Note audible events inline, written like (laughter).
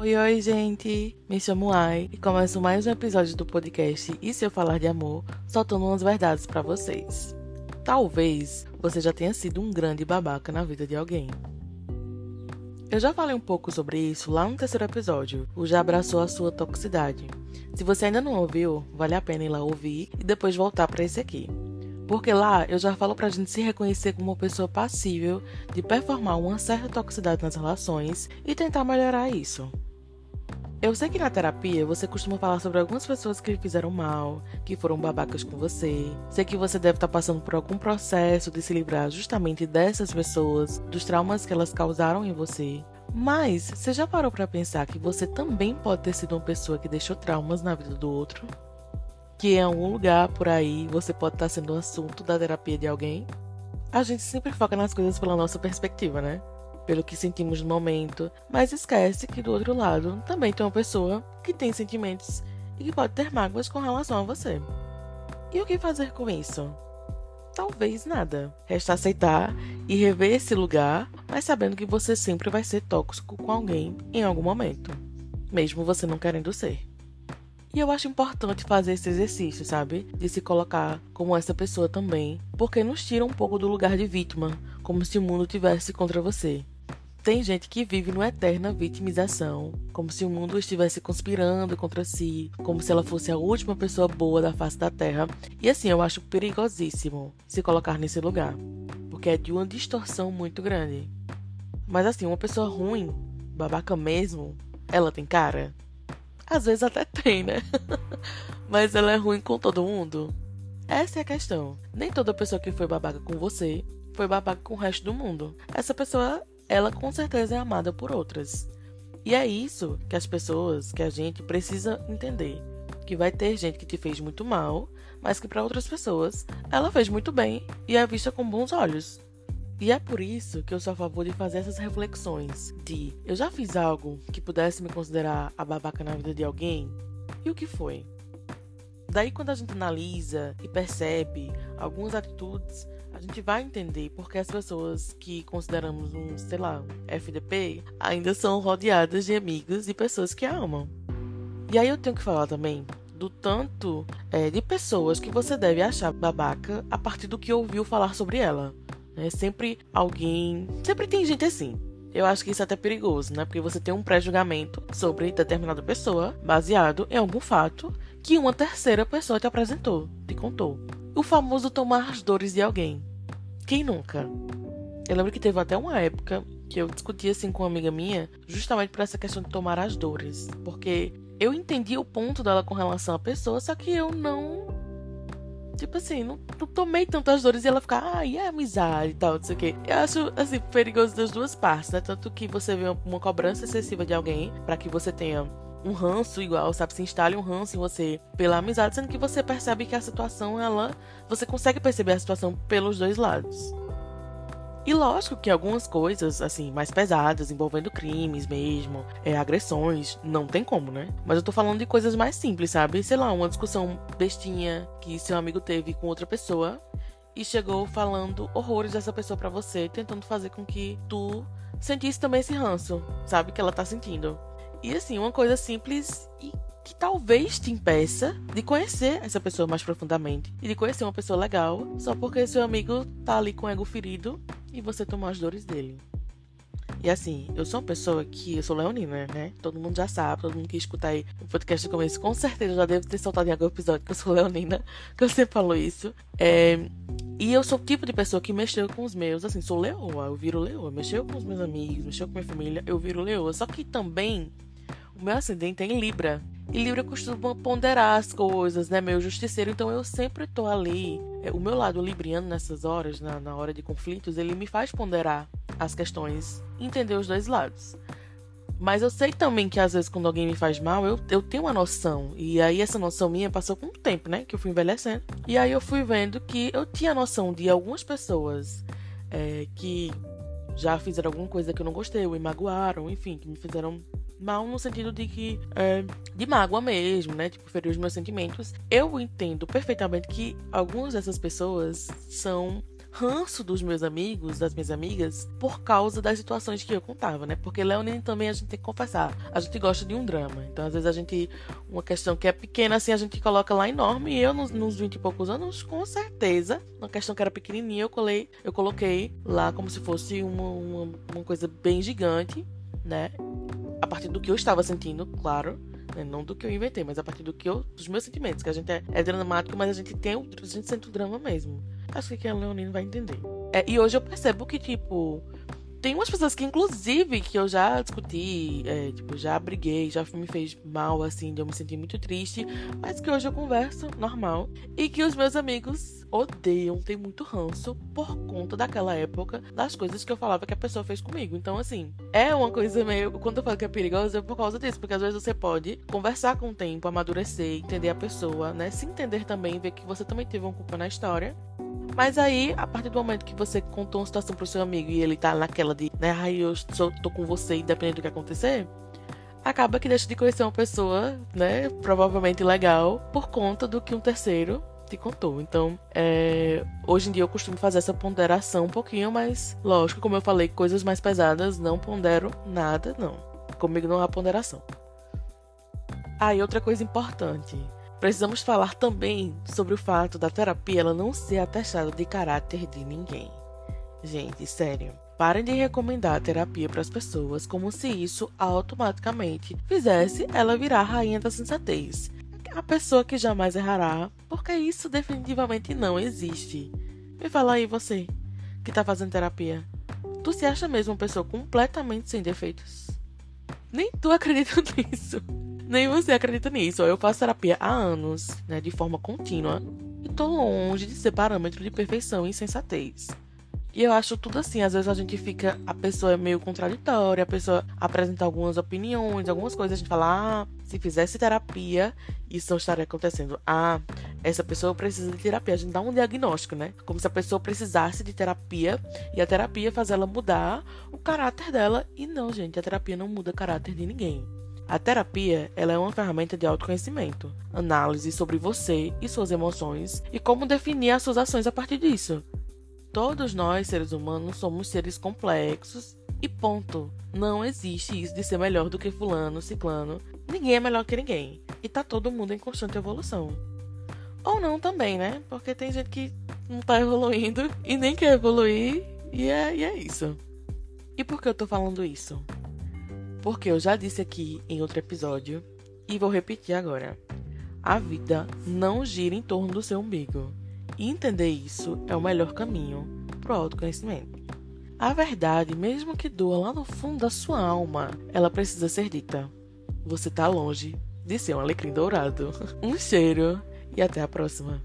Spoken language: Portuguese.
Oi, oi, gente! Me chamo Ai e começo mais um episódio do podcast E Se Eu Falar de Amor, soltando umas verdades para vocês. Talvez você já tenha sido um grande babaca na vida de alguém. Eu já falei um pouco sobre isso lá no terceiro episódio, o Já Abraçou a Sua Toxicidade. Se você ainda não ouviu, vale a pena ir lá ouvir e depois voltar para esse aqui. Porque lá eu já falo pra gente se reconhecer como uma pessoa passível de performar uma certa toxicidade nas relações e tentar melhorar isso. Eu sei que na terapia você costuma falar sobre algumas pessoas que lhe fizeram mal, que foram babacas com você. Sei que você deve estar passando por algum processo de se livrar justamente dessas pessoas, dos traumas que elas causaram em você. Mas você já parou para pensar que você também pode ter sido uma pessoa que deixou traumas na vida do outro? Que em algum lugar por aí você pode estar sendo um assunto da terapia de alguém? A gente sempre foca nas coisas pela nossa perspectiva, né? Pelo que sentimos no momento, mas esquece que do outro lado também tem uma pessoa que tem sentimentos e que pode ter mágoas com relação a você. E o que fazer com isso? Talvez nada. Resta aceitar e rever esse lugar, mas sabendo que você sempre vai ser tóxico com alguém em algum momento, mesmo você não querendo ser. E eu acho importante fazer esse exercício, sabe? De se colocar como essa pessoa também, porque nos tira um pouco do lugar de vítima, como se o mundo tivesse contra você. Tem gente que vive numa eterna vitimização, como se o mundo estivesse conspirando contra si, como se ela fosse a última pessoa boa da face da Terra. E assim, eu acho perigosíssimo se colocar nesse lugar, porque é de uma distorção muito grande. Mas assim, uma pessoa ruim, babaca mesmo, ela tem cara? Às vezes até tem, né? (laughs) Mas ela é ruim com todo mundo? Essa é a questão. Nem toda pessoa que foi babaca com você foi babaca com o resto do mundo. Essa pessoa ela com certeza é amada por outras. E é isso que as pessoas, que a gente precisa entender. Que vai ter gente que te fez muito mal, mas que para outras pessoas ela fez muito bem e é vista com bons olhos. E é por isso que eu sou a favor de fazer essas reflexões de eu já fiz algo que pudesse me considerar a babaca na vida de alguém? E o que foi? Daí quando a gente analisa e percebe algumas atitudes a gente vai entender porque as pessoas que consideramos um, sei lá, FDP, ainda são rodeadas de amigos e pessoas que a amam. E aí eu tenho que falar também do tanto é, de pessoas que você deve achar babaca a partir do que ouviu falar sobre ela. É sempre alguém. Sempre tem gente assim. Eu acho que isso é até perigoso, né? Porque você tem um pré-julgamento sobre determinada pessoa baseado em algum fato que uma terceira pessoa te apresentou, te contou. O famoso tomar as dores de alguém. Quem nunca? Eu lembro que teve até uma época que eu discutia assim com uma amiga minha, justamente por essa questão de tomar as dores. Porque eu entendi o ponto dela com relação à pessoa, só que eu não. Tipo assim, não, não tomei tantas dores e ela ficar, ah, e a amizade e tal, não sei o quê. Eu acho, assim, perigoso das duas partes, né? Tanto que você vê uma cobrança excessiva de alguém para que você tenha um ranço igual, sabe? Se instale um ranço em você pela amizade, sendo que você percebe que a situação, ela. Você consegue perceber a situação pelos dois lados. E lógico que algumas coisas, assim, mais pesadas, envolvendo crimes mesmo, é, agressões, não tem como, né? Mas eu tô falando de coisas mais simples, sabe? Sei lá, uma discussão bestinha que seu amigo teve com outra pessoa e chegou falando horrores dessa pessoa para você, tentando fazer com que tu sentisse também esse ranço, sabe? Que ela tá sentindo. E assim, uma coisa simples e que talvez te impeça de conhecer essa pessoa mais profundamente e de conhecer uma pessoa legal só porque seu amigo tá ali com o ego ferido e você tomou as dores dele. E assim, eu sou uma pessoa que. Eu sou leonina, né? Todo mundo já sabe, todo mundo que escuta aí o podcast do começo, com certeza já deve ter soltado em algum episódio que eu sou leonina, (laughs) que eu sempre falo isso. É, e eu sou o tipo de pessoa que mexeu com os meus, assim, sou leoa, eu viro leoa. Mexeu com os meus amigos, mexeu com minha família, eu viro leoa. Só que também meu ascendente é em Libra. E Libra costuma ponderar as coisas, né? Meu justiceiro, então eu sempre tô ali. É, o meu lado libriano nessas horas, na, na hora de conflitos, ele me faz ponderar as questões, entender os dois lados. Mas eu sei também que às vezes quando alguém me faz mal, eu, eu tenho uma noção. E aí essa noção minha passou com o tempo, né? Que eu fui envelhecendo. E aí eu fui vendo que eu tinha noção de algumas pessoas é, que já fizeram alguma coisa que eu não gostei, ou me magoaram, enfim, que me fizeram mal no sentido de que é, de mágoa mesmo, né? Tipo, ferir os meus sentimentos. Eu entendo perfeitamente que algumas dessas pessoas são ranço dos meus amigos, das minhas amigas, por causa das situações que eu contava, né? Porque Leonine também a gente tem que confessar, a gente gosta de um drama. Então, às vezes, a gente, uma questão que é pequena, assim, a gente coloca lá enorme. E eu, nos, nos 20 e poucos anos, com certeza, uma questão que era pequenininha, eu, colei, eu coloquei lá como se fosse uma, uma, uma coisa bem gigante, né? A partir do que eu estava sentindo, claro né? Não do que eu inventei, mas a partir do que eu, dos meus sentimentos. Que a gente é, é dramático, mas a gente tem a gente sente o drama mesmo. Acho que a Leonine vai entender. É, e hoje eu percebo que, tipo, tem umas pessoas que, inclusive, que eu já discuti, é, tipo, já briguei, já me fez mal, assim, de eu me sentir muito triste, mas que hoje eu converso normal. E que os meus amigos odeiam, tem muito ranço por conta daquela época, das coisas que eu falava que a pessoa fez comigo. Então, assim, é uma coisa meio. Quando eu falo que é perigosa, é por causa disso, porque às vezes você pode conversar com o tempo, amadurecer, entender a pessoa, né? Se entender também, ver que você também teve uma culpa na história. Mas aí, a partir do momento que você contou uma situação pro seu amigo e ele tá naquela de, né, ai, eu sou, tô com você independente do que acontecer, acaba que deixa de conhecer uma pessoa, né, provavelmente legal, por conta do que um terceiro te contou. Então, é, hoje em dia eu costumo fazer essa ponderação um pouquinho, mas lógico, como eu falei, coisas mais pesadas não pondero nada, não. Comigo não há ponderação. Ah, e outra coisa importante. Precisamos falar também sobre o fato da terapia ela não ser atestada de caráter de ninguém. Gente, sério. Parem de recomendar a terapia para as pessoas como se isso automaticamente fizesse ela virar a rainha da sensatez. A pessoa que jamais errará, porque isso definitivamente não existe. Me fala aí você, que tá fazendo terapia. Tu se acha mesmo uma pessoa completamente sem defeitos? Nem tu acredita (laughs) nisso. Nem você acredita nisso. Eu faço terapia há anos, né, de forma contínua, e tô longe de ser parâmetro de perfeição e sensatez. E eu acho tudo assim, às vezes a gente fica, a pessoa é meio contraditória, a pessoa apresenta algumas opiniões, algumas coisas, a gente fala, ah, se fizesse terapia, isso não estaria acontecendo. Ah, essa pessoa precisa de terapia. A gente dá um diagnóstico, né? Como se a pessoa precisasse de terapia e a terapia faz ela mudar o caráter dela. E não, gente, a terapia não muda o caráter de ninguém. A terapia ela é uma ferramenta de autoconhecimento, análise sobre você e suas emoções e como definir as suas ações a partir disso. Todos nós, seres humanos, somos seres complexos e ponto. Não existe isso de ser melhor do que fulano, ciclano. Ninguém é melhor que ninguém. E tá todo mundo em constante evolução. Ou não também, né? Porque tem gente que não tá evoluindo e nem quer evoluir e é, e é isso. E por que eu tô falando isso? Porque eu já disse aqui em outro episódio e vou repetir agora. A vida não gira em torno do seu umbigo. E entender isso é o melhor caminho para o autoconhecimento. A verdade, mesmo que doa lá no fundo da sua alma, ela precisa ser dita. Você está longe de ser um alecrim dourado. (laughs) Um cheiro e até a próxima.